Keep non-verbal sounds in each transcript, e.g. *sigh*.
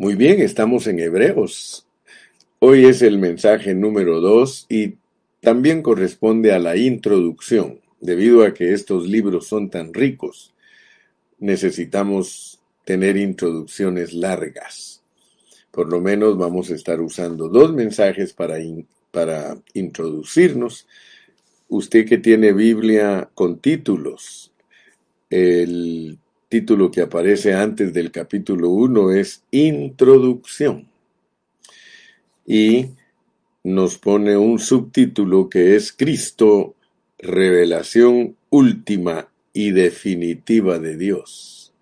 Muy bien, estamos en Hebreos. Hoy es el mensaje número 2 y también corresponde a la introducción. Debido a que estos libros son tan ricos, necesitamos tener introducciones largas. Por lo menos vamos a estar usando dos mensajes para, para introducirnos. Usted que tiene Biblia con títulos, el título que aparece antes del capítulo 1 es Introducción. Y nos pone un subtítulo que es Cristo, revelación última y definitiva de Dios.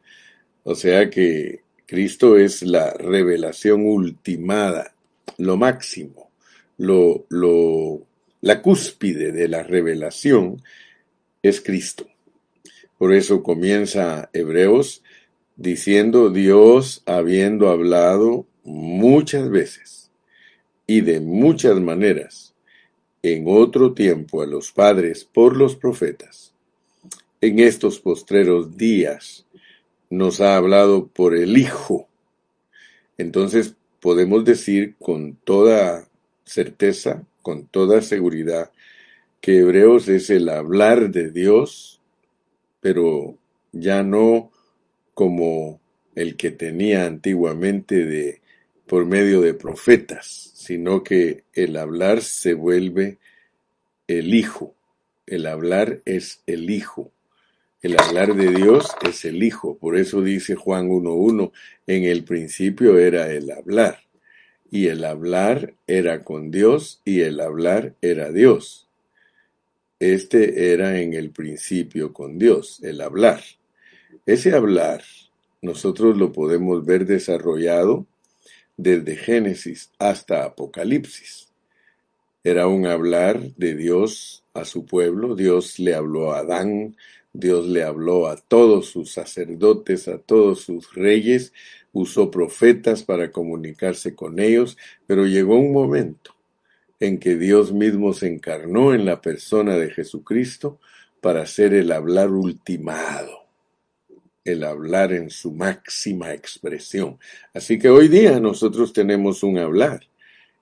O sea que Cristo es la revelación ultimada, lo máximo, lo, lo, la cúspide de la revelación es Cristo. Por eso comienza Hebreos diciendo Dios habiendo hablado muchas veces y de muchas maneras en otro tiempo a los padres por los profetas. En estos postreros días nos ha hablado por el Hijo. Entonces podemos decir con toda certeza, con toda seguridad, que Hebreos es el hablar de Dios pero ya no como el que tenía antiguamente de por medio de profetas, sino que el hablar se vuelve el Hijo. El hablar es el Hijo. El hablar de Dios es el Hijo. Por eso dice Juan 1.1, en el principio era el hablar. Y el hablar era con Dios y el hablar era Dios. Este era en el principio con Dios, el hablar. Ese hablar nosotros lo podemos ver desarrollado desde Génesis hasta Apocalipsis. Era un hablar de Dios a su pueblo, Dios le habló a Adán, Dios le habló a todos sus sacerdotes, a todos sus reyes, usó profetas para comunicarse con ellos, pero llegó un momento en que Dios mismo se encarnó en la persona de Jesucristo para ser el hablar ultimado, el hablar en su máxima expresión. Así que hoy día nosotros tenemos un hablar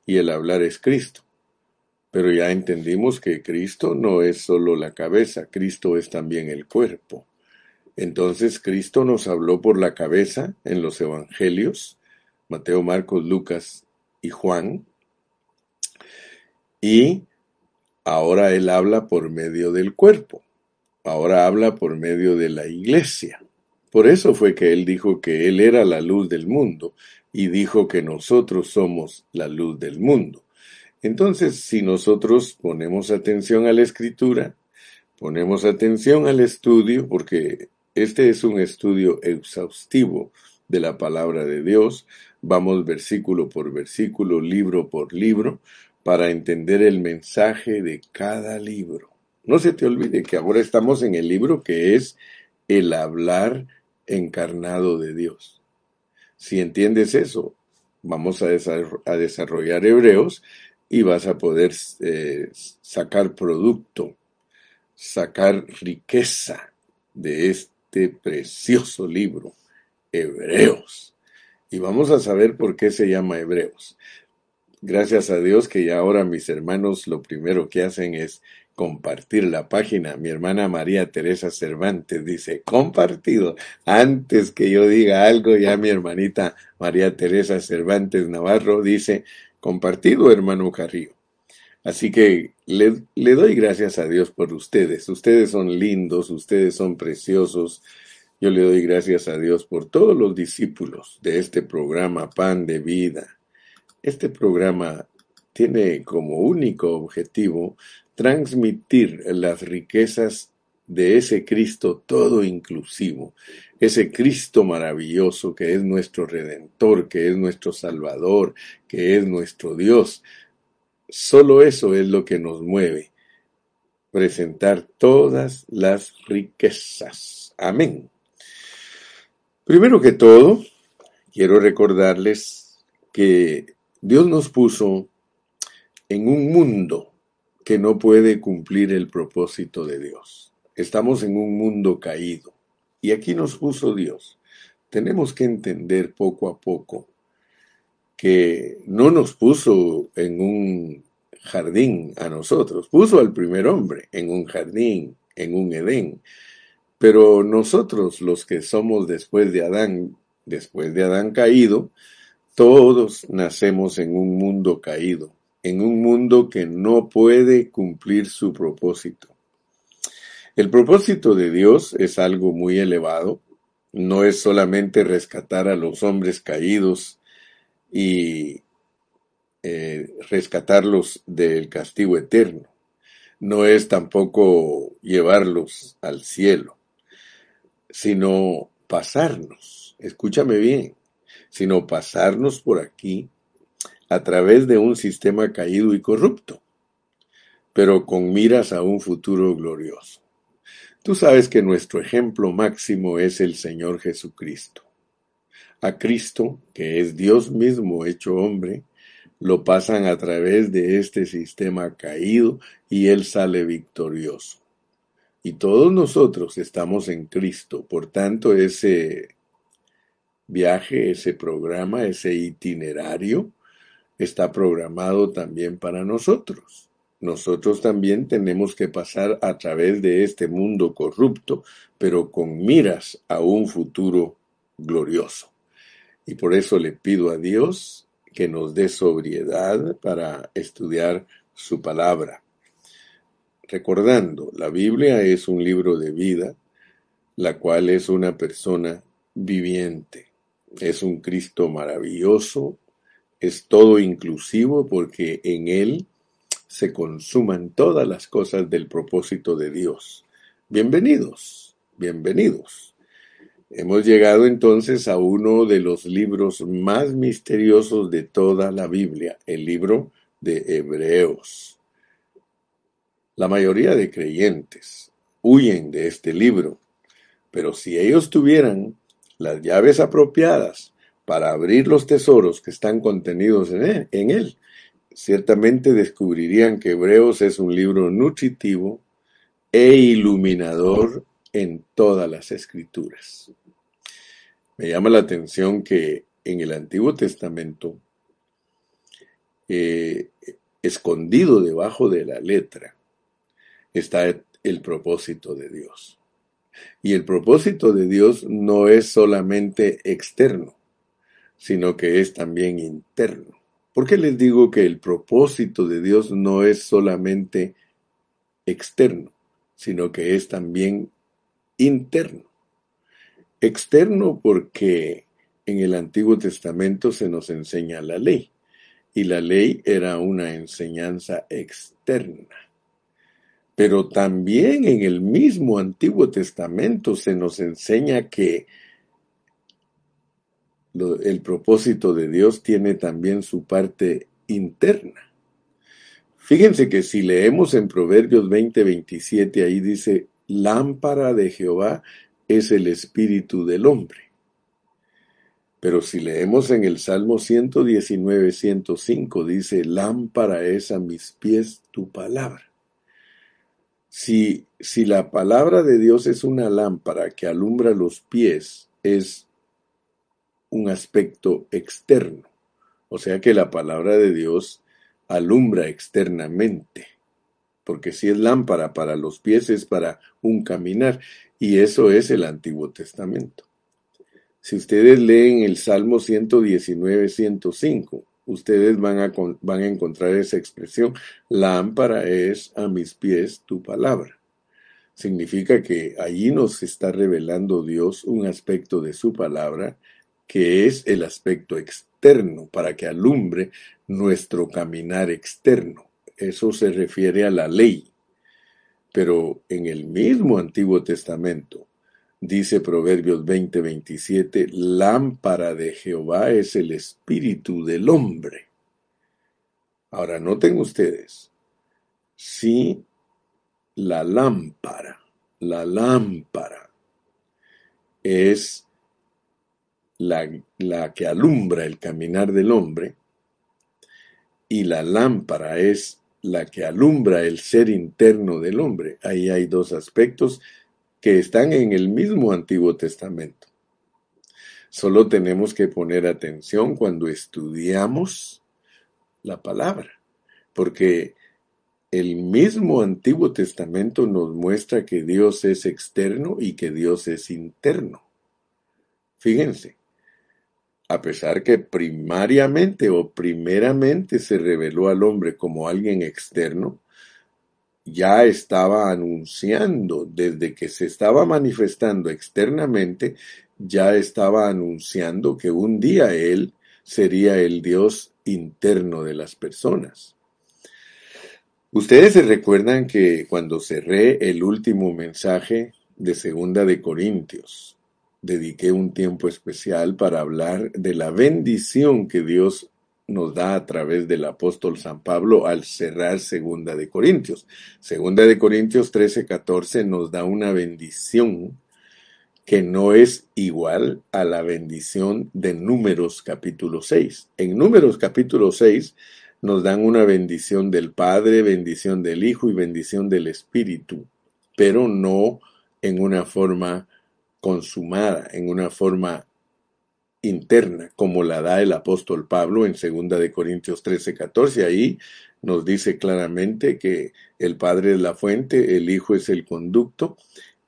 y el hablar es Cristo. Pero ya entendimos que Cristo no es solo la cabeza, Cristo es también el cuerpo. Entonces Cristo nos habló por la cabeza en los evangelios, Mateo, Marcos, Lucas y Juan, y ahora Él habla por medio del cuerpo, ahora habla por medio de la iglesia. Por eso fue que Él dijo que Él era la luz del mundo y dijo que nosotros somos la luz del mundo. Entonces, si nosotros ponemos atención a la escritura, ponemos atención al estudio, porque este es un estudio exhaustivo de la palabra de Dios, vamos versículo por versículo, libro por libro, para entender el mensaje de cada libro. No se te olvide que ahora estamos en el libro que es el hablar encarnado de Dios. Si entiendes eso, vamos a, desarrollar Hebreos y vas a poder eh, sacar producto, sacar riqueza de este precioso libro, Hebreos. Y vamos a saber por qué se llama Hebreos. Gracias a Dios que ya ahora mis hermanos lo primero que hacen es compartir la página. Mi hermana María Teresa Cervantes dice, compartido. Antes que yo diga algo, ya mi hermanita María Teresa Cervantes Navarro dice, compartido, hermano Carrillo. Así que le, le doy gracias a Dios por ustedes. Ustedes son lindos, ustedes son preciosos. Yo le doy gracias a Dios por todos los discípulos de este programa Pan de Vida este programa tiene como único objetivo transmitir las riquezas de ese Cristo todo inclusivo, ese Cristo maravilloso que es nuestro Redentor, que es nuestro Salvador, que es nuestro Dios. Solo eso es lo que nos mueve, presentar todas las riquezas. Amén. Primero que todo, quiero recordarles que Dios nos puso en un mundo que no puede cumplir el propósito de Dios. Estamos en un mundo caído y aquí nos puso Dios. Tenemos que entender poco a poco que no nos puso en un jardín a nosotros, puso al primer hombre en un jardín, en un Edén. Pero nosotros, los que somos después de Adán, después de Adán caído, todos nacemos en un mundo caído, en un mundo que no puede cumplir su propósito. El propósito de Dios es algo muy elevado, no es solamente rescatar a los hombres caídos y eh, rescatarlos del castigo eterno, no es tampoco llevarlos al cielo, sino pasarnos, escúchame bien, sino pasarnos por aquí a través de un sistema caído y corrupto, pero con miras a un futuro glorioso. Tú sabes que nuestro ejemplo máximo es el Señor Jesucristo. A Cristo, que es Dios mismo hecho hombre, lo pasan a través de este sistema caído y Él sale victorioso. Y todos nosotros estamos en Cristo, por tanto ese viaje, ese programa, ese itinerario está programado también para nosotros. Nosotros también tenemos que pasar a través de este mundo corrupto, pero con miras a un futuro glorioso. Y por eso le pido a Dios que nos dé sobriedad para estudiar su palabra. Recordando, la Biblia es un libro de vida, la cual es una persona viviente. Es un Cristo maravilloso, es todo inclusivo porque en Él se consuman todas las cosas del propósito de Dios. Bienvenidos, bienvenidos. Hemos llegado entonces a uno de los libros más misteriosos de toda la Biblia, el libro de Hebreos. La mayoría de creyentes huyen de este libro, pero si ellos tuvieran las llaves apropiadas para abrir los tesoros que están contenidos en él, ciertamente descubrirían que Hebreos es un libro nutritivo e iluminador en todas las escrituras. Me llama la atención que en el Antiguo Testamento, eh, escondido debajo de la letra, está el propósito de Dios. Y el propósito de Dios no es solamente externo, sino que es también interno. ¿Por qué les digo que el propósito de Dios no es solamente externo, sino que es también interno? Externo porque en el Antiguo Testamento se nos enseña la ley y la ley era una enseñanza externa. Pero también en el mismo Antiguo Testamento se nos enseña que el propósito de Dios tiene también su parte interna. Fíjense que si leemos en Proverbios 20, 27, ahí dice, lámpara de Jehová es el espíritu del hombre. Pero si leemos en el Salmo 119, 105, dice, lámpara es a mis pies tu palabra. Si, la palabra de Dios es una lámpara que alumbra los pies, es un aspecto externo. O sea que la palabra de Dios alumbra externamente. Porque si es lámpara para los pies es para un caminar. Y eso es el Antiguo Testamento. Si ustedes leen el Salmo 119, 105, ustedes van a, van a encontrar esa expresión. Lámpara es a mis pies tu palabra. Significa que allí nos está revelando Dios un aspecto de su palabra que es el aspecto externo, para que alumbre nuestro caminar externo. Eso se refiere a la ley. Pero en el mismo Antiguo Testamento, dice Proverbios 20:27, lámpara de Jehová es el espíritu del hombre. Ahora noten ustedes, si la lámpara, la lámpara es la, que alumbra el caminar del hombre, y la lámpara es la que alumbra el ser interno del hombre. Ahí hay dos aspectos que están en el mismo Antiguo Testamento. Solo tenemos que poner atención cuando estudiamos la palabra, porque el mismo Antiguo Testamento nos muestra que Dios es externo y que Dios es interno. Fíjense, a pesar que primariamente o primeramente se reveló al hombre como alguien externo, ya estaba anunciando, desde que se estaba manifestando externamente, ya estaba anunciando que un día Él sería el Dios interno de las personas. Ustedes se recuerdan que cuando cerré el último mensaje de Segunda de Corintios, dediqué un tiempo especial para hablar de la bendición que Dios nos da a través del apóstol San Pablo al cerrar Segunda de Corintios. Segunda de Corintios 13, 14 nos da una bendición que no es igual a la bendición de Números capítulo 6. En Números capítulo 6 nos dan una bendición del Padre, bendición del Hijo y bendición del Espíritu, pero no en una forma consumada, en una forma interna, como la da el apóstol Pablo en 2 de Corintios 13, 14. Ahí nos dice claramente que el Padre es la fuente, el Hijo es el conducto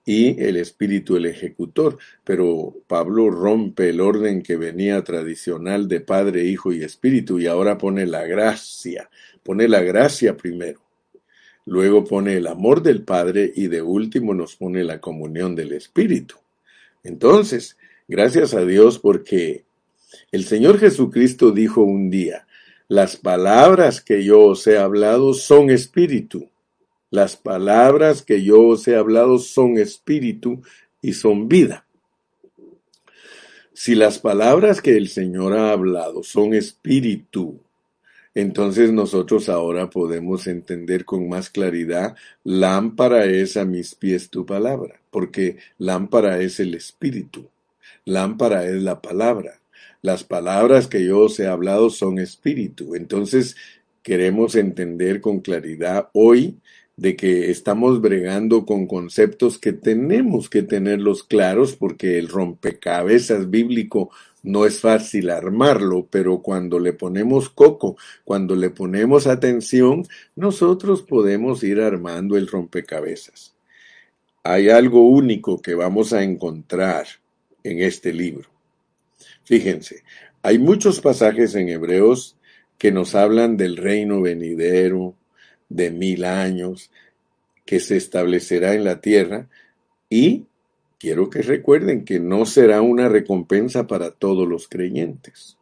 y el Espíritu el ejecutor. Pero Pablo rompe el orden que venía tradicional de Padre, Hijo y Espíritu y ahora pone la gracia, pone la gracia primero. Luego pone el amor del Padre y de último nos pone la comunión del Espíritu. Entonces, gracias a Dios porque el Señor Jesucristo dijo un día, las palabras que yo os he hablado son espíritu. Las palabras que yo os he hablado son espíritu y son vida. Si las palabras que el Señor ha hablado son espíritu entonces nosotros ahora podemos entender con más claridad, lámpara es a mis pies tu palabra, porque lámpara es el espíritu, lámpara es la palabra. Las palabras que yo os he hablado son espíritu. Entonces queremos entender con claridad hoy de que estamos bregando con conceptos que tenemos que tenerlos claros porque el rompecabezas bíblico no es fácil armarlo, pero cuando le ponemos coco, cuando le ponemos atención, nosotros podemos ir armando el rompecabezas. Hay algo único que vamos a encontrar en este libro. Fíjense, hay muchos pasajes en Hebreos que nos hablan del reino venidero, de mil años, que se establecerá en la tierra, y quiero que recuerden que no será una recompensa para todos los creyentes,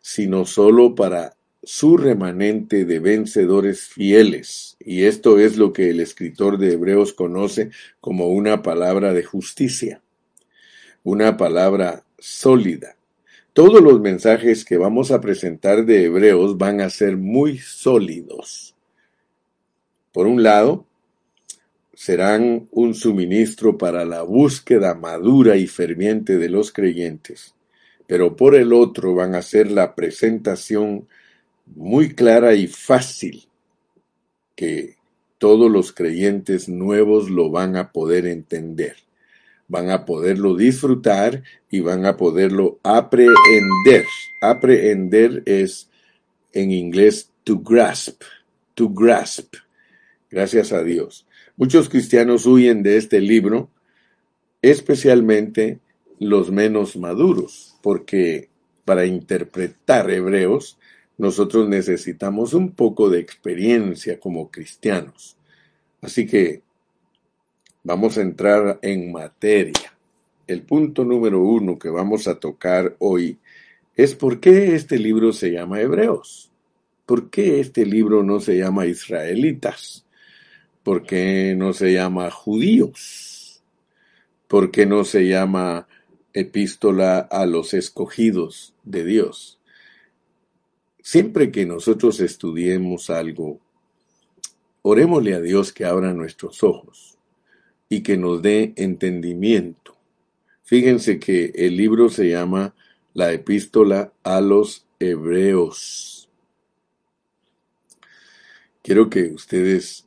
sino solo para su remanente de vencedores fieles. Y esto es lo que el escritor de Hebreos conoce como una palabra de justicia, una palabra sólida. Todos los mensajes que vamos a presentar de Hebreos van a ser muy sólidos. Por un lado, serán un suministro para la búsqueda madura y ferviente de los creyentes, pero por el otro van a ser la presentación muy clara y fácil que todos los creyentes nuevos lo van a poder entender, van a poderlo disfrutar y van a poderlo aprehender. Aprehender es en inglés to grasp, to grasp. Gracias a Dios. Muchos cristianos huyen de este libro, especialmente los menos maduros, porque para interpretar hebreos nosotros necesitamos un poco de experiencia como cristianos. Así que vamos a entrar en materia. El punto número uno que vamos a tocar hoy es por qué este libro se llama Hebreos. ¿Por qué este libro no se llama Israelitas? ¿Por qué no se llama judíos? ¿Por qué no se llama epístola a los escogidos de Dios? Siempre que nosotros estudiemos algo, orémosle a Dios que abra nuestros ojos y que nos dé entendimiento. Fíjense que el libro se llama La epístola a los hebreos. Quiero que ustedes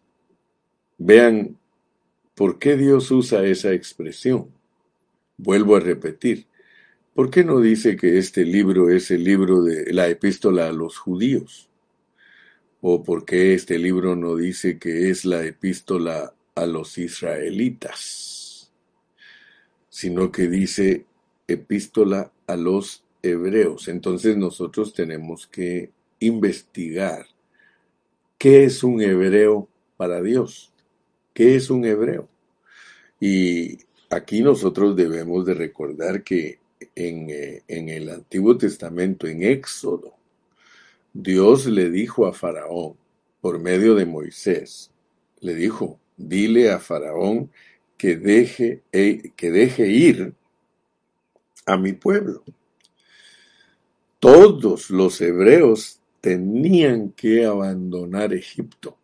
Vean por qué Dios usa esa expresión. Vuelvo a repetir, ¿Por qué no dice que este libro es el libro de la epístola a los judíos? ¿O por qué este libro no dice que es la epístola a los israelitas? Sino que dice epístola a los hebreos. Entonces nosotros tenemos que investigar qué es un hebreo para Dios. ¿Qué es un hebreo? Y aquí nosotros debemos de recordar que en, eh, en el Antiguo Testamento, en Éxodo, Dios le dijo a Faraón, por medio de Moisés, le dijo, dile a Faraón que deje, eh, que deje ir a mi pueblo. Todos los hebreos tenían que abandonar Egipto.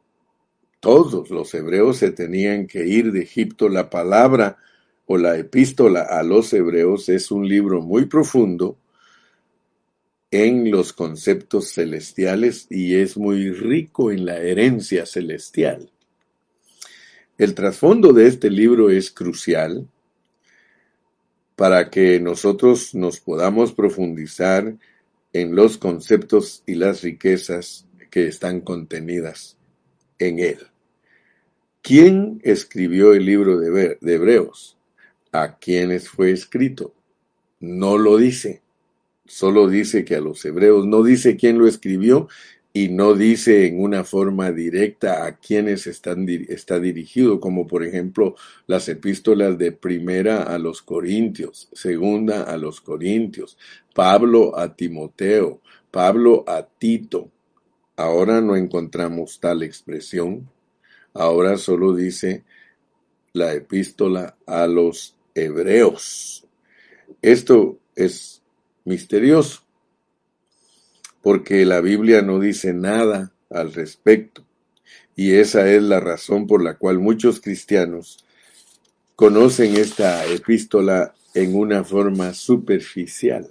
Todos los hebreos se tenían que ir de Egipto. La palabra o la epístola a los hebreos es un libro muy profundo en los conceptos celestiales y es muy rico en la herencia celestial. El trasfondo de este libro es crucial para que nosotros nos podamos profundizar en los conceptos y las riquezas que están contenidas en él. ¿Quién escribió el libro de Hebreos? ¿A quiénes fue escrito? No lo dice. Solo dice que a los hebreos, no dice quién lo escribió y no dice en una forma directa a quienes están, está dirigido, como por ejemplo las epístolas de primera a los Corintios, segunda a los Corintios, Pablo a Timoteo, Pablo a Tito. Ahora no encontramos tal expresión, ahora solo dice la epístola a los hebreos. Esto es misterioso porque la Biblia no dice nada al respecto. Y esa es la razón por la cual muchos cristianos conocen esta epístola en una forma superficial.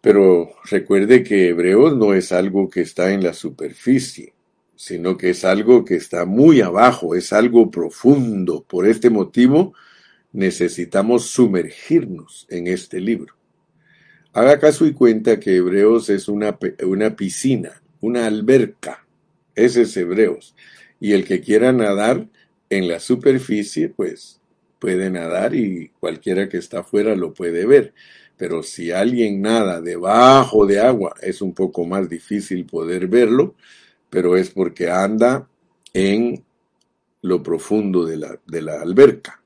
Pero recuerde que Hebreos no es algo que está en la superficie, sino que es algo que está muy abajo, es algo profundo. Por este motivo necesitamos sumergirnos en este libro. Haga caso y cuenta que Hebreos es una, una piscina, una alberca. Ese es Hebreos. Y el que quiera nadar en la superficie, pues puede nadar y cualquiera que está afuera lo puede ver. Pero si alguien nada debajo de agua, es un poco más difícil poder verlo, pero es porque anda en lo profundo de la, de la alberca.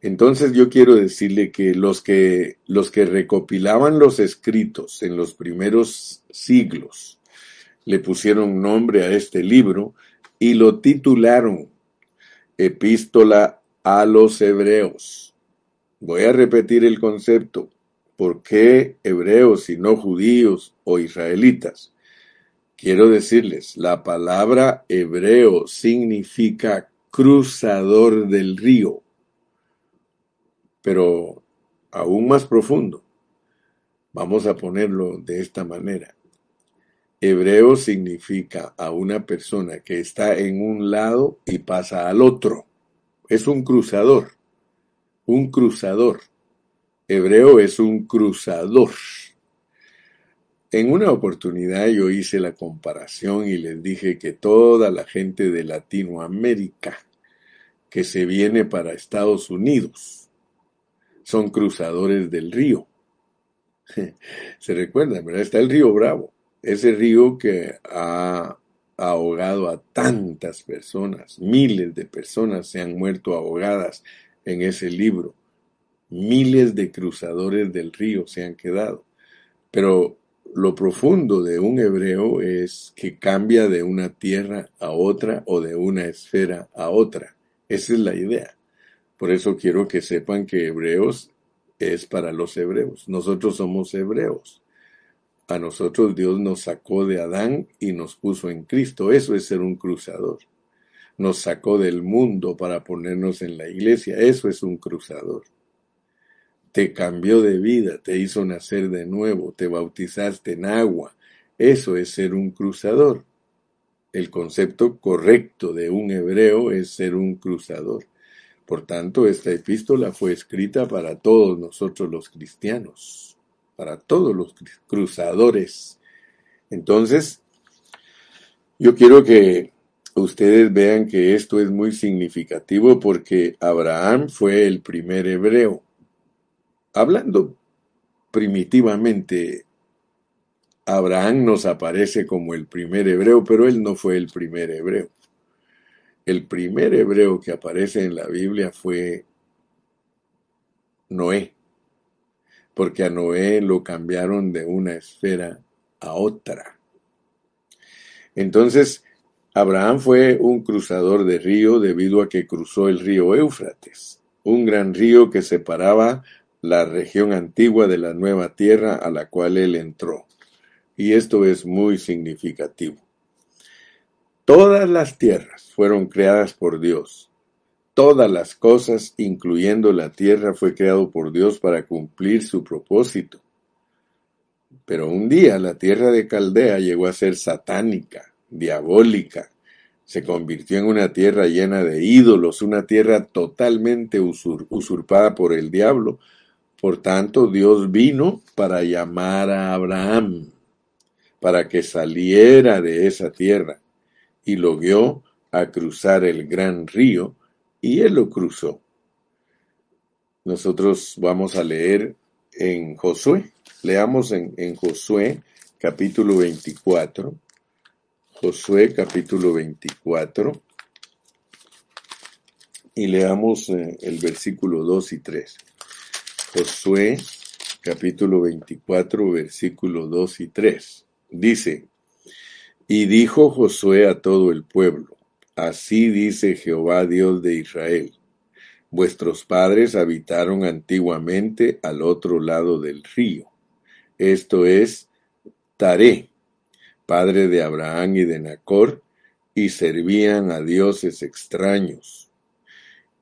Entonces yo quiero decirle que los que los que recopilaban los escritos en los primeros siglos le pusieron nombre a este libro y lo titularon Epístola a los Hebreos. Voy a repetir el concepto. ¿Por qué hebreos y no judíos o israelitas? Quiero decirles, la palabra hebreo significa cruzador del río pero aún más profundo. Vamos a ponerlo de esta manera. Hebreo significa a una persona que está en un lado y pasa al otro. Es un cruzador. Un cruzador. Hebreo es un cruzador. En una oportunidad yo hice la comparación y les dije que toda la gente de Latinoamérica que se viene para Estados Unidos son cruzadores del río. *laughs* Se recuerdan, ¿verdad? Está el río Bravo, ese río que ha ahogado a tantas personas, miles de personas se han muerto ahogadas en ese libro, miles de cruzadores del río se han quedado. Pero lo profundo de un hebreo es que cambia de una tierra a otra o de una esfera a otra. Esa es la idea. Por eso quiero que sepan que Hebreos es para los hebreos. Nosotros somos hebreos. A nosotros Dios nos sacó de Adán y nos puso en Cristo. Eso es ser un cruzador. Nos sacó del mundo para ponernos en la iglesia. Eso es un cruzador. Te cambió de vida, te hizo nacer de nuevo, te bautizaste en agua. Eso es ser un cruzador. El concepto correcto de un hebreo es ser un cruzador Por tanto, esta epístola fue escrita para todos nosotros los cristianos, para todos los cruzadores. Entonces, yo quiero que ustedes vean que esto es muy significativo porque Abraham fue el primer hebreo. Hablando primitivamente, Abraham nos aparece como el primer hebreo, pero él no fue el primer hebreo. El primer hebreo que aparece en la Biblia fue Noé, porque a Noé lo cambiaron de una esfera a otra. Entonces, Abraham fue un cruzador de río debido a que cruzó el río Éufrates, un gran río que separaba la región antigua de la nueva tierra a la cual él entró. Y esto es muy significativo. Todas las tierras fueron creadas por Dios. Todas las cosas, incluyendo la tierra, fue creado por Dios para cumplir su propósito. Pero un día la tierra de Caldea llegó a ser satánica, diabólica. Se convirtió en una tierra llena de ídolos, una tierra totalmente usurpada por el diablo. Por tanto, Dios vino para llamar a Abraham, para que saliera de esa tierra y lo guió a cruzar el gran río y él lo cruzó. Nosotros vamos a leer en Josué, leamos en, Josué capítulo 24, Josué capítulo 24 y leamos eh, el versículo 2 y 3. Josué capítulo 24 versículo 2 y 3. Dice, y dijo Josué a todo el pueblo, Así dice Jehová Dios de Israel, vuestros padres habitaron antiguamente al otro lado del río, esto es Taré, padre de Abraham y de Nacor, y servían a dioses extraños.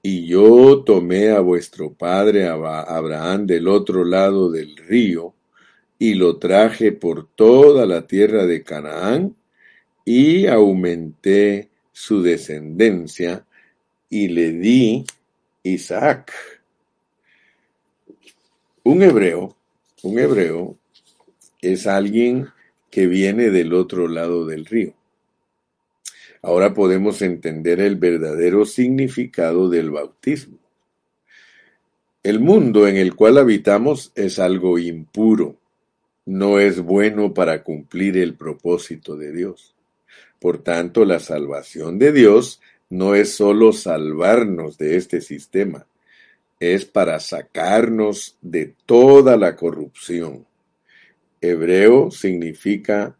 Y yo tomé a vuestro padre Abraham del otro lado del río, y lo traje por toda la tierra de Canaán, y aumenté su descendencia y le di Isaac. Un hebreo, un hebreo es alguien que viene del otro lado del río. Ahora podemos entender el verdadero significado del bautismo. El mundo en el cual habitamos es algo impuro, no es bueno para cumplir el propósito de Dios. Por tanto, la salvación de Dios no es sólo salvarnos de este sistema, es para sacarnos de toda la corrupción. Hebreo significa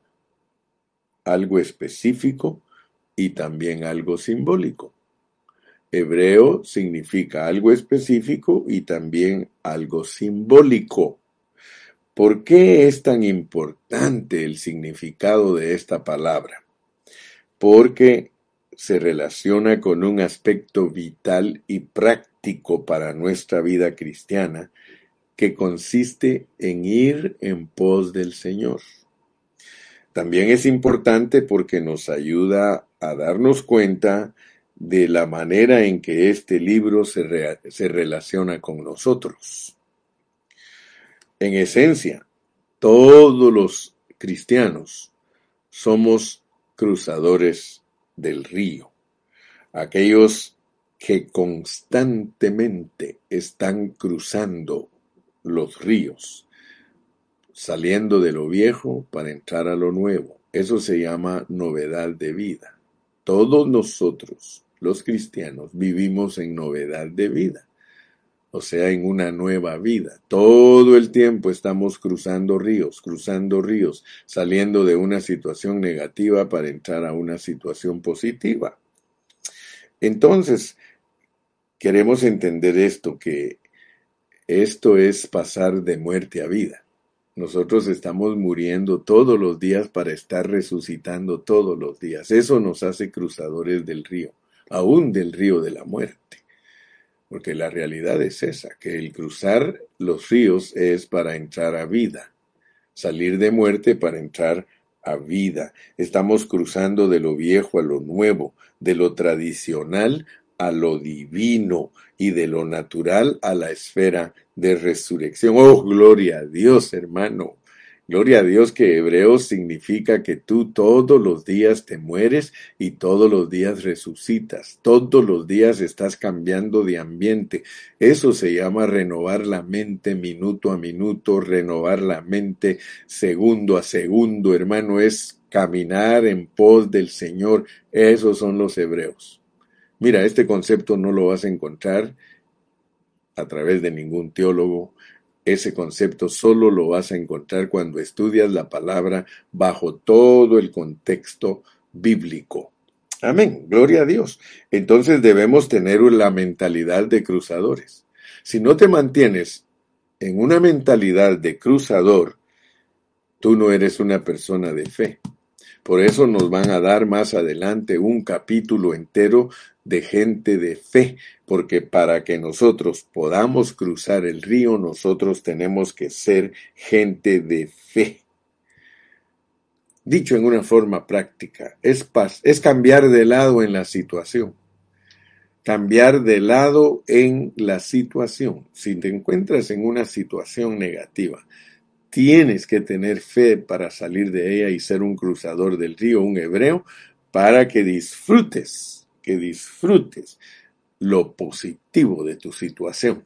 algo específico y también algo simbólico. Hebreo significa algo específico y también algo simbólico. ¿Por qué es tan importante el significado de esta palabra? Porque se relaciona con un aspecto vital y práctico para nuestra vida cristiana que consiste en ir en pos del Señor. También es importante porque nos ayuda a darnos cuenta de la manera en que este libro se, se relaciona con nosotros. En esencia, todos los cristianos somos cruzadores del río, aquellos que constantemente están cruzando los ríos, saliendo de lo viejo para entrar a lo nuevo. Eso se llama novedad de vida. Todos nosotros, los cristianos, vivimos en novedad de vida o sea, en una nueva vida. Todo el tiempo estamos cruzando ríos, cruzando ríos, saliendo de una situación negativa para entrar a una situación positiva. Entonces, queremos entender esto, que esto es pasar de muerte a vida. Nosotros estamos muriendo todos los días para estar resucitando todos los días. Eso nos hace cruzadores del río, aún del río de la muerte. Porque la realidad es esa, que el cruzar los ríos es para entrar a vida, salir de muerte para entrar a vida. Estamos cruzando de lo viejo a lo nuevo, de lo tradicional a lo divino y de lo natural a la esfera de resurrección. Oh, gloria a Dios, hermano. Gloria a Dios que hebreo significa que tú todos los días te mueres y todos los días resucitas. Todos los días estás cambiando de ambiente. Eso se llama renovar la mente minuto a minuto, renovar la mente segundo a segundo, hermano. Es caminar en pos del Señor. Esos son los hebreos. Mira, este concepto no lo vas a encontrar a través de ningún teólogo, ese concepto solo lo vas a encontrar cuando estudias la palabra bajo todo el contexto bíblico. Amén, gloria a Dios. Entonces debemos tener la mentalidad de cruzadores. Si no te mantienes en una mentalidad de cruzador, tú no eres una persona de fe. Por eso nos van a dar más adelante un capítulo entero de gente de fe, porque para que nosotros podamos cruzar el río, nosotros tenemos que ser gente de fe. Dicho en una forma práctica, es, cambiar de lado en la situación. Cambiar de lado en la situación. Si te encuentras en una situación negativa, tienes que tener fe para salir de ella y ser un cruzador del río, un hebreo, para que disfrutes, que disfrutes lo positivo de tu situación,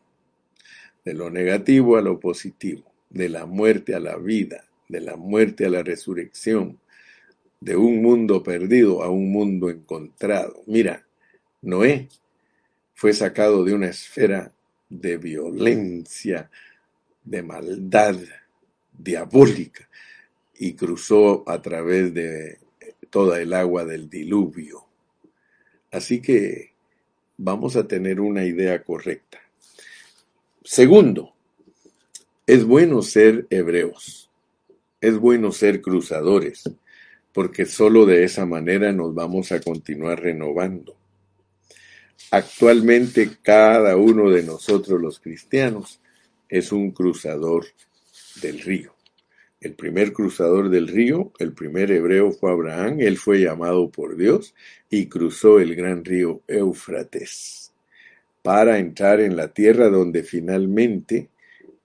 de lo negativo a lo positivo, de la muerte a la vida, de la muerte a la resurrección, de un mundo perdido a un mundo encontrado. Mira, Noé fue sacado de una esfera de violencia, de maldad diabólica y cruzó a través de toda el agua del diluvio. Así que vamos a tener una idea correcta. Segundo, es bueno ser hebreos, es bueno ser cruzadores, porque solo de esa manera nos vamos a continuar renovando. Actualmente cada uno de nosotros los cristianos es un cruzador del río. El primer cruzador del río, el primer hebreo fue Abraham, él fue llamado por Dios y cruzó el gran río Éufrates para entrar en la tierra donde finalmente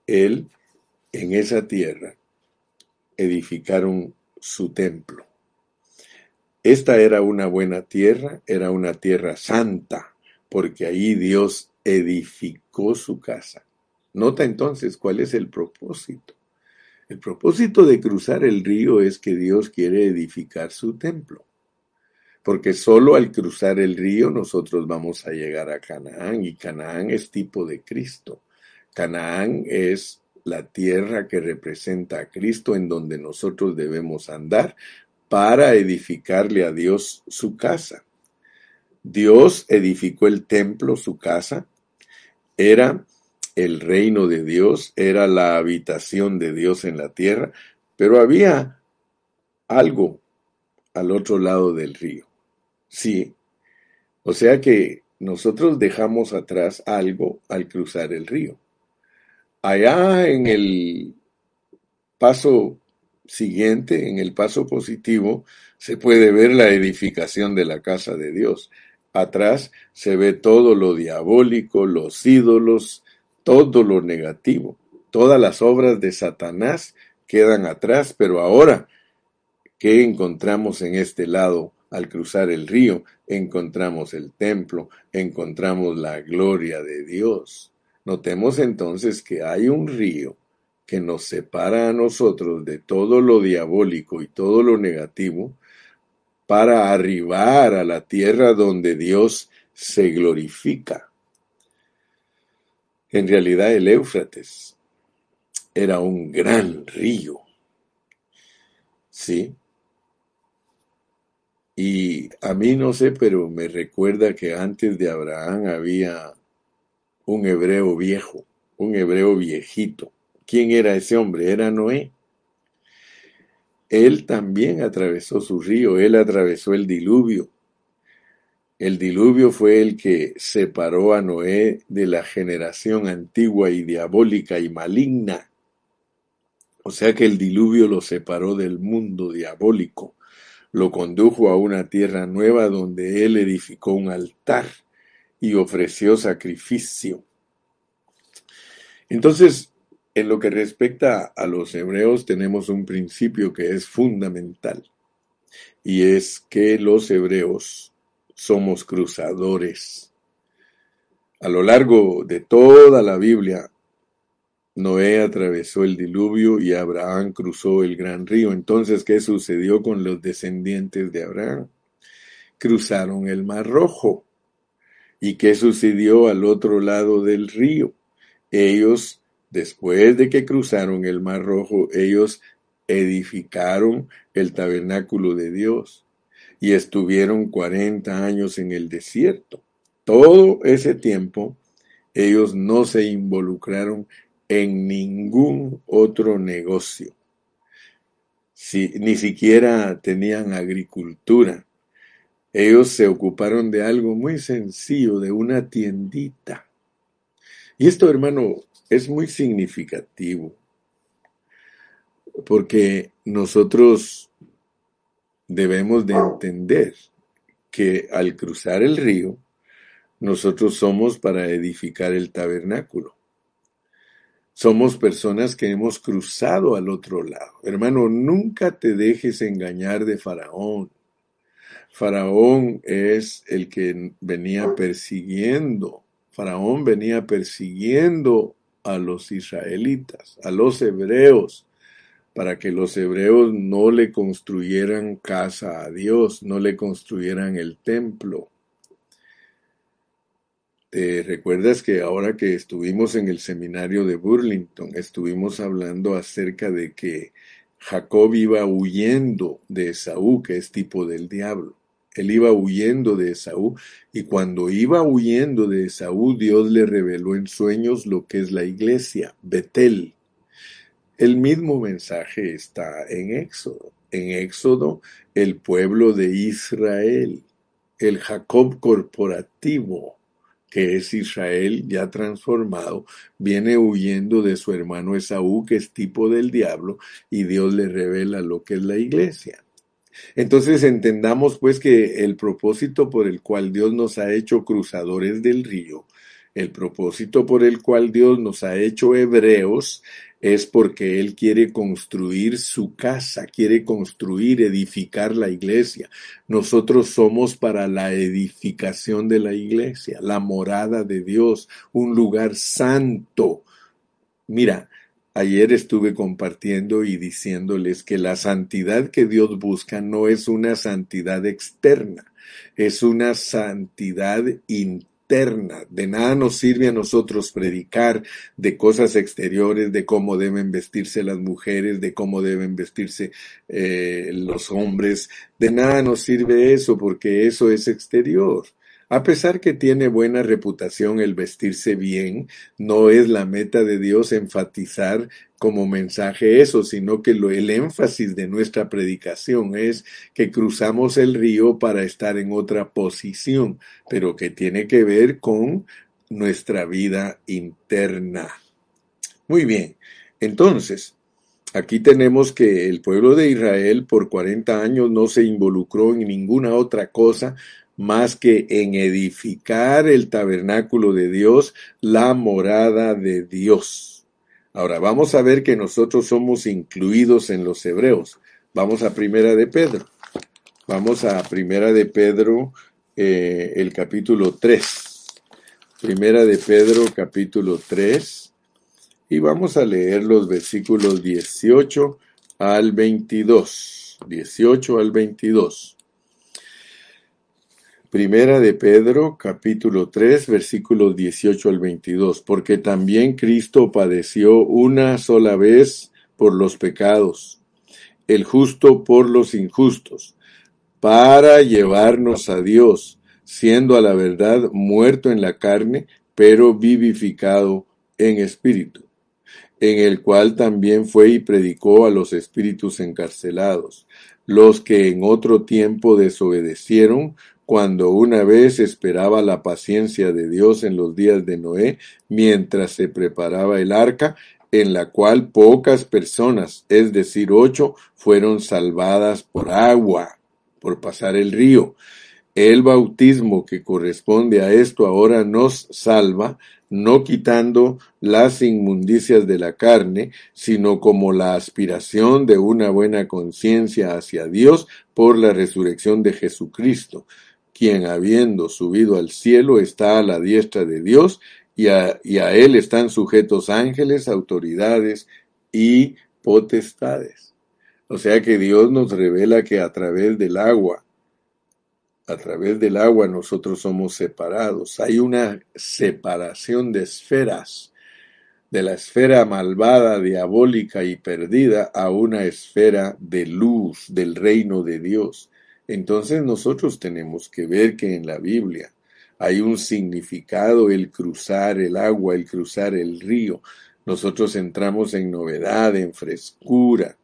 él, en esa tierra, edificaron su templo. Esta era una buena tierra, era una tierra santa, porque ahí Dios edificó su casa. Nota entonces cuál es el propósito. El propósito de cruzar el río es que Dios quiere edificar su templo. Porque solo al cruzar el río nosotros vamos a llegar a Canaán y Canaán es tipo de Cristo. Canaán es la tierra que representa a Cristo en donde nosotros debemos andar para edificarle a Dios su casa. Dios edificó el templo, su casa, era el reino de Dios, era la habitación de Dios en la tierra, pero había algo al otro lado del río. Sí. O sea que nosotros dejamos atrás algo al cruzar el río. Allá en el paso siguiente, en el paso positivo, se puede ver la edificación de la casa de Dios. Atrás se ve todo lo diabólico, los ídolos, todo lo negativo, todas las obras de Satanás quedan atrás, pero ahora, ¿qué encontramos en este lado? Al cruzar el río, encontramos el templo, encontramos la gloria de Dios. Notemos entonces que hay un río que nos separa a nosotros de todo lo diabólico y todo lo negativo para arribar a la tierra donde Dios se glorifica. En realidad el Éufrates era un gran río. ¿Sí? Y a mí no sé, pero me recuerda que antes de Abraham había un hebreo viejo, un hebreo viejito. ¿Quién era ese hombre? Era Noé. Él también atravesó su río, él atravesó el diluvio. El diluvio fue el que separó a Noé de la generación antigua y diabólica y maligna. O sea que el diluvio lo separó del mundo diabólico, lo condujo a una tierra nueva donde él edificó un altar y ofreció sacrificio. Entonces, en lo que respecta a los hebreos, tenemos un principio que es fundamental, y es que los hebreos somos cruzadores. A lo largo de toda la Biblia, Noé atravesó el diluvio y Abraham cruzó el gran río. Entonces, ¿qué sucedió con los descendientes de Abraham? Cruzaron el Mar Rojo. ¿Y qué sucedió al otro lado del río? Ellos, después de que cruzaron el Mar Rojo, ellos edificaron el tabernáculo de Dios y estuvieron cuarenta años en el desierto. Todo ese tiempo ellos no se involucraron en ningún otro negocio. Si, ni siquiera tenían agricultura. Ellos se ocuparon de algo muy sencillo, de una tiendita. Y esto, hermano, es muy significativo, porque nosotros debemos de entender que al cruzar el río, nosotros somos para edificar el tabernáculo. Somos personas que hemos cruzado al otro lado. Hermano, nunca te dejes engañar de Faraón. Faraón es el que venía persiguiendo. Faraón venía persiguiendo a los israelitas, a los hebreos, para que los hebreos no le construyeran casa a Dios, no le construyeran el templo. ¿Te recuerdas que ahora que estuvimos en el seminario de Burlington, estuvimos hablando acerca de que Jacob iba huyendo de Esaú, que es tipo del diablo? Él iba huyendo de Esaú y cuando iba huyendo de Esaú, Dios le reveló en sueños lo que es la iglesia, Betel. El mismo mensaje está en Éxodo. En Éxodo, el pueblo de Israel, el Jacob corporativo, que es Israel ya transformado, viene huyendo de su hermano Esaú, que es tipo del diablo, y Dios le revela lo que es la iglesia. Entonces entendamos pues que el propósito por el cual Dios nos ha hecho cruzadores del río, el propósito por el cual Dios nos ha hecho hebreos, es porque Él quiere construir su casa, quiere construir, edificar la iglesia. Nosotros somos para la edificación de la iglesia, la morada de Dios, un lugar santo. Mira, ayer estuve compartiendo y diciéndoles que la santidad que Dios busca no es una santidad externa, es una santidad interna de nada nos sirve a nosotros predicar de cosas exteriores, de cómo deben vestirse las mujeres, de cómo deben vestirse eh, los hombres. De nada nos sirve eso porque eso es exterior. A pesar que tiene buena reputación el vestirse bien, no es la meta de Dios enfatizar como mensaje eso, sino que el énfasis de nuestra predicación es que cruzamos el río para estar en otra posición, pero que tiene que ver con nuestra vida interna. Muy bien, entonces, aquí tenemos que el pueblo de Israel por 40 años no se involucró en ninguna otra cosa más que en edificar el tabernáculo de Dios, la morada de Dios. Ahora vamos a ver que nosotros somos incluidos en los hebreos. Vamos a Primera de Pedro. Vamos a Primera de Pedro, eh, el capítulo 3. Primera de Pedro, capítulo 3. Y vamos a leer los versículos 18 al 22. 18 al 22. Primera de Pedro, capítulo 3, versículos 18 al 22, porque también Cristo padeció una sola vez por los pecados, el justo por los injustos, para llevarnos a Dios, siendo a la verdad muerto en la carne, pero vivificado en espíritu, en el cual también fue y predicó a los espíritus encarcelados, los que en otro tiempo desobedecieron, cuando una vez esperaba la paciencia de Dios en los días de Noé, mientras se preparaba el arca, en la cual pocas personas, es decir, ocho, fueron salvadas por agua, por pasar el río. El bautismo que corresponde a esto ahora nos salva, no quitando las inmundicias de la carne, sino como la aspiración de una buena conciencia hacia Dios por la resurrección de Jesucristo, quien habiendo subido al cielo está a la diestra de Dios, y a, y a él están sujetos ángeles, autoridades y potestades. O sea que Dios nos revela que a través del agua, a través del agua nosotros somos separados. Hay una separación de esferas, de la esfera malvada, diabólica y perdida a una esfera de luz del reino de Dios. Entonces nosotros tenemos que ver que en la Biblia hay un significado el cruzar el agua, el cruzar el río. Nosotros entramos en novedad, en frescura.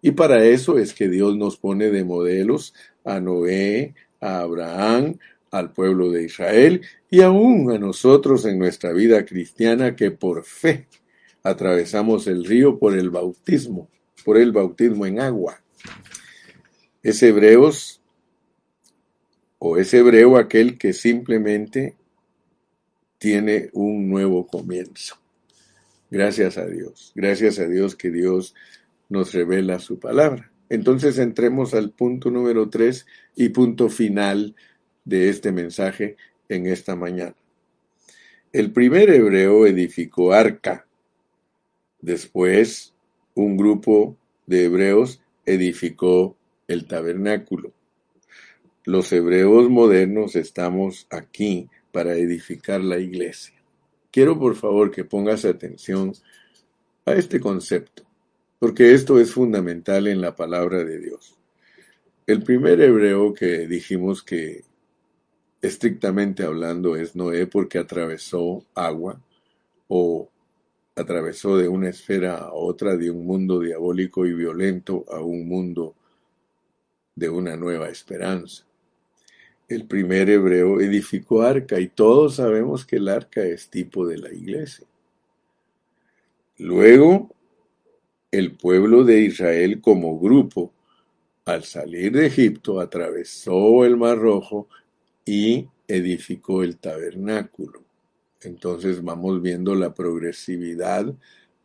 Y para eso es que Dios nos pone de modelos a Noé, a Abraham, al pueblo de Israel y aún a nosotros en nuestra vida cristiana que por fe atravesamos el río por el bautismo, por el bautismo en agua. Es Hebreos o es hebreo aquel que simplemente tiene un nuevo comienzo. Gracias a Dios, gracias a Dios que Dios nos revela su palabra. Entonces entremos al punto número tres y punto final de este mensaje en esta mañana. El primer hebreo edificó arca. Después, un grupo de hebreos edificó el tabernáculo. Los hebreos modernos estamos aquí para edificar la iglesia. Quiero por favor que pongas atención a este concepto porque esto es fundamental en la palabra de Dios. El primer hebreo que dijimos que estrictamente hablando es Noé porque atravesó agua o atravesó de una esfera a otra, de un mundo diabólico y violento a un mundo de una nueva esperanza. El primer hebreo edificó arca y todos sabemos que el arca es tipo de la iglesia. Luego el pueblo de Israel como grupo, al salir de Egipto, atravesó el Mar Rojo y edificó el tabernáculo. Entonces vamos viendo la progresividad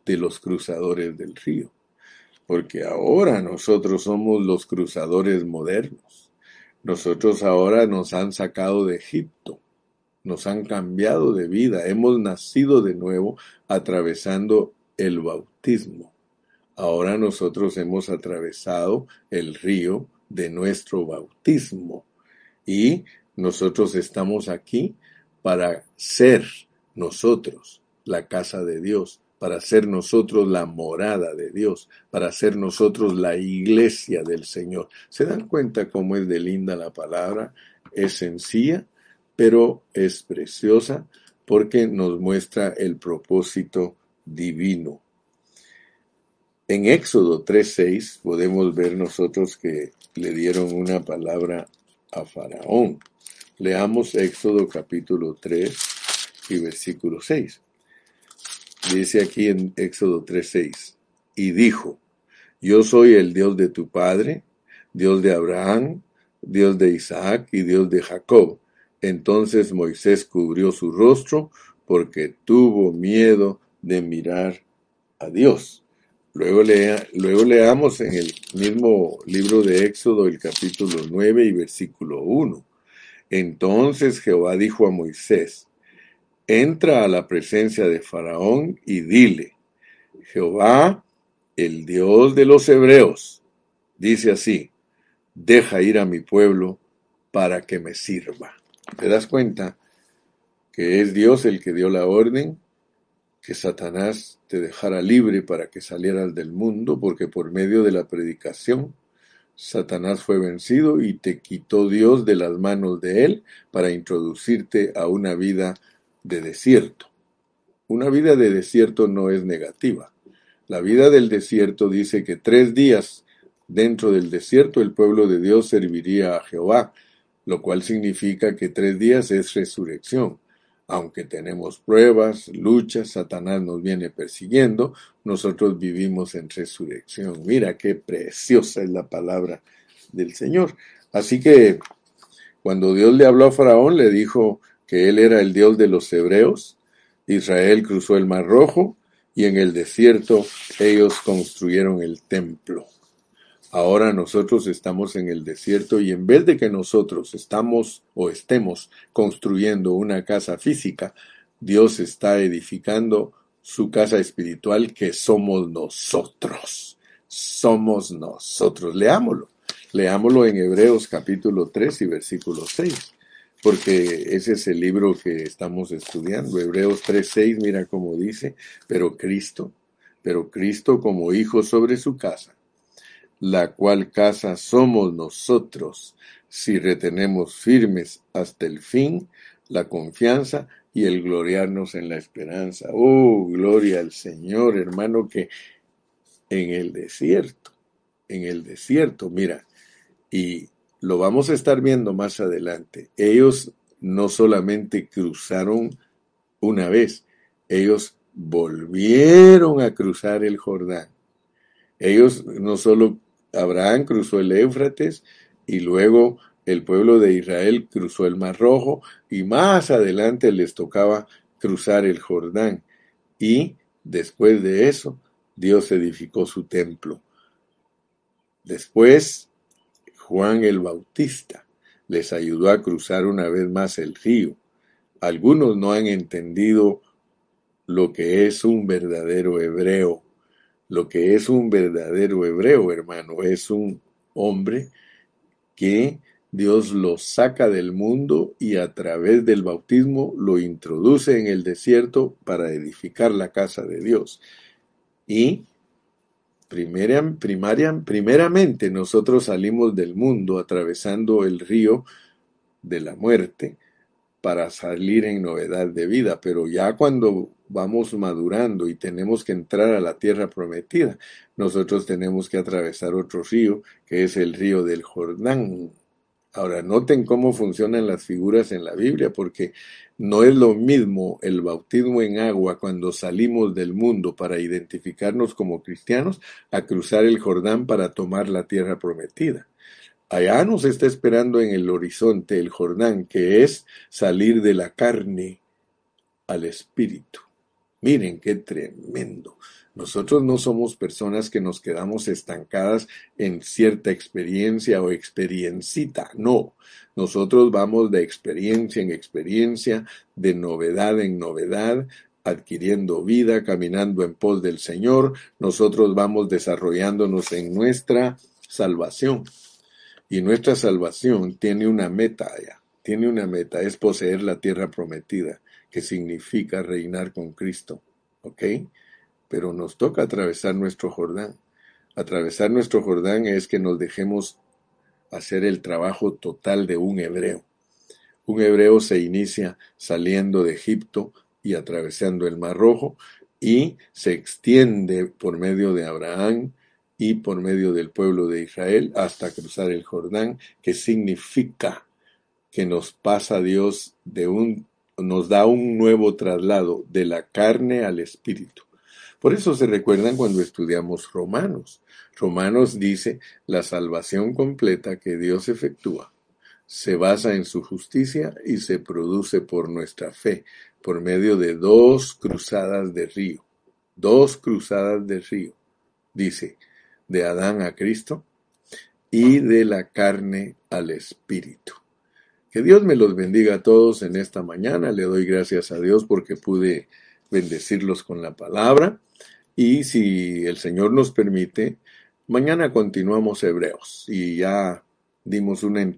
de los cruzadores del río, porque ahora nosotros somos los cruzadores modernos. Nosotros ahora nos han sacado de Egipto, nos han cambiado de vida, hemos nacido de nuevo atravesando el bautismo. Ahora nosotros hemos atravesado el río de nuestro bautismo y nosotros estamos aquí para ser nosotros la casa de Dios, para ser nosotros la morada de Dios, para ser nosotros la iglesia del Señor. ¿Se dan cuenta cómo es de linda la palabra? Es sencilla, pero es preciosa porque nos muestra el propósito divino en Éxodo 3.6 podemos ver nosotros que le dieron una palabra a Faraón. Leamos Éxodo capítulo 3 y versículo 6. Dice aquí en Éxodo 3.6, y dijo, yo soy el Dios de tu padre, Dios de Abraham, Dios de Isaac y Dios de Jacob. Entonces Moisés cubrió su rostro porque tuvo miedo de mirar a Dios. Luego, lea, luego leamos en el mismo libro de Éxodo el capítulo 9 y versículo 1. Entonces Jehová dijo a Moisés, entra a la presencia de Faraón y dile, Jehová, el Dios de los hebreos, dice así, deja ir a mi pueblo para que me sirva. ¿Te das cuenta que es Dios el que dio la orden que Satanás te dejara libre para que salieras del mundo, porque por medio de la predicación Satanás fue vencido y te quitó Dios de las manos de él para introducirte a una vida de desierto. Una vida de desierto no es negativa. La vida del desierto dice que tres días dentro del desierto el pueblo de Dios serviría a Jehová, lo cual significa que tres días es resurrección aunque tenemos pruebas, luchas, Satanás nos viene persiguiendo, nosotros vivimos en resurrección. Mira qué preciosa es la palabra del Señor. Así que Cuando Dios le habló a Faraón, le dijo él era el Dios de los hebreos. Israel cruzó el Mar Rojo y en el desierto ellos construyeron el templo. Ahora nosotros estamos en el desierto y en vez de que nosotros estamos o estemos construyendo una casa física, Dios está edificando su casa espiritual que somos nosotros. Somos nosotros. Leámoslo. Leámoslo en Hebreos capítulo 3 y versículo 6, porque ese es el libro que estamos estudiando. Hebreos 3, 6, mira cómo dice, pero Cristo, pero Cristo como hijo sobre su casa, la cual casa somos nosotros, si retenemos firmes hasta el fin la confianza y el gloriarnos en la esperanza. Oh, gloria al Señor, hermano, que en el desierto, en el desierto, mira, y lo vamos a estar viendo más adelante, ellos no solamente cruzaron una vez, ellos volvieron a cruzar el Jordán. Ellos no solo, Abraham cruzó el Éufrates y luego el pueblo de Israel cruzó el Mar Rojo y más adelante les tocaba cruzar el Jordán. Y después de eso, Dios edificó su templo. Después, Juan el Bautista les ayudó a cruzar una vez más el río. Algunos no han entendido lo que es un verdadero hebreo. Lo que es un verdadero hebreo, hermano, es un hombre que Dios lo saca del mundo y a través del bautismo lo introduce en el desierto para edificar la casa de Dios. Y primaria, primeramente nosotros salimos del mundo atravesando el río de la muerte para salir en novedad de vida, pero ya cuando vamos madurando y tenemos que entrar a la tierra prometida, nosotros tenemos que atravesar otro río, que es el río del Jordán, Ahora, noten cómo funcionan las figuras en la Biblia, porque no es lo mismo el bautismo en agua cuando salimos del mundo para identificarnos como cristianos a cruzar el Jordán para tomar la tierra prometida. Allá nos está esperando en el horizonte el Jordán, que es salir de la carne al espíritu. Miren qué tremendo. Nosotros no somos personas que nos quedamos estancadas en cierta experiencia o experiencita, no. Nosotros vamos de experiencia en experiencia, de novedad en novedad, adquiriendo vida, caminando en pos del Señor. Nosotros vamos desarrollándonos en nuestra salvación. Y nuestra salvación tiene una meta allá, tiene una meta, es poseer la tierra prometida, que significa reinar con Cristo. ¿Ok? Pero nos toca atravesar nuestro Jordán. Atravesar nuestro Jordán es que nos dejemos hacer el trabajo total de un hebreo. Un hebreo se inicia saliendo de Egipto y atravesando el Mar Rojo y se extiende por medio de Abraham y por medio del pueblo de Israel hasta cruzar el Jordán, que significa que nos pasa Dios de un nos da un nuevo traslado de la carne al espíritu. Por eso se recuerdan cuando estudiamos Romanos. Romanos dice, la salvación completa que Dios efectúa se basa en su justicia y se produce por nuestra fe, por medio de dos cruzadas de río. Dos cruzadas de río. Dice, de Adán a Cristo y de la carne al Espíritu. Que Dios me los bendiga a todos en esta mañana. Le doy gracias a Dios porque pude bendecirlos con la palabra. Y si el Señor nos permite, mañana continuamos Hebreos y ya dimos una,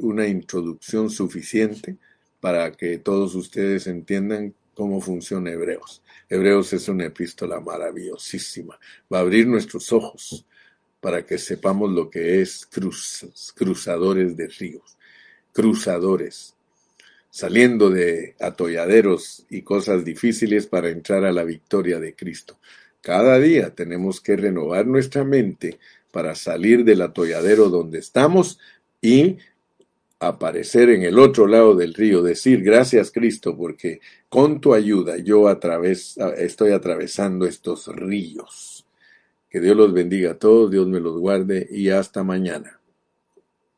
una introducción suficiente para que todos ustedes entiendan cómo funciona Hebreos. Hebreos es una epístola maravillosísima. Va a abrir nuestros ojos para que sepamos lo que es cruzadores de ríos, cruzadores, saliendo de atolladeros y cosas difíciles para entrar a la victoria de Cristo. Cada día tenemos que renovar nuestra mente para salir del atolladero donde estamos y aparecer en el otro lado del río, decir gracias Cristo porque con tu ayuda yo estoy atravesando estos ríos. Que Dios los bendiga a todos, Dios me los guarde y hasta mañana.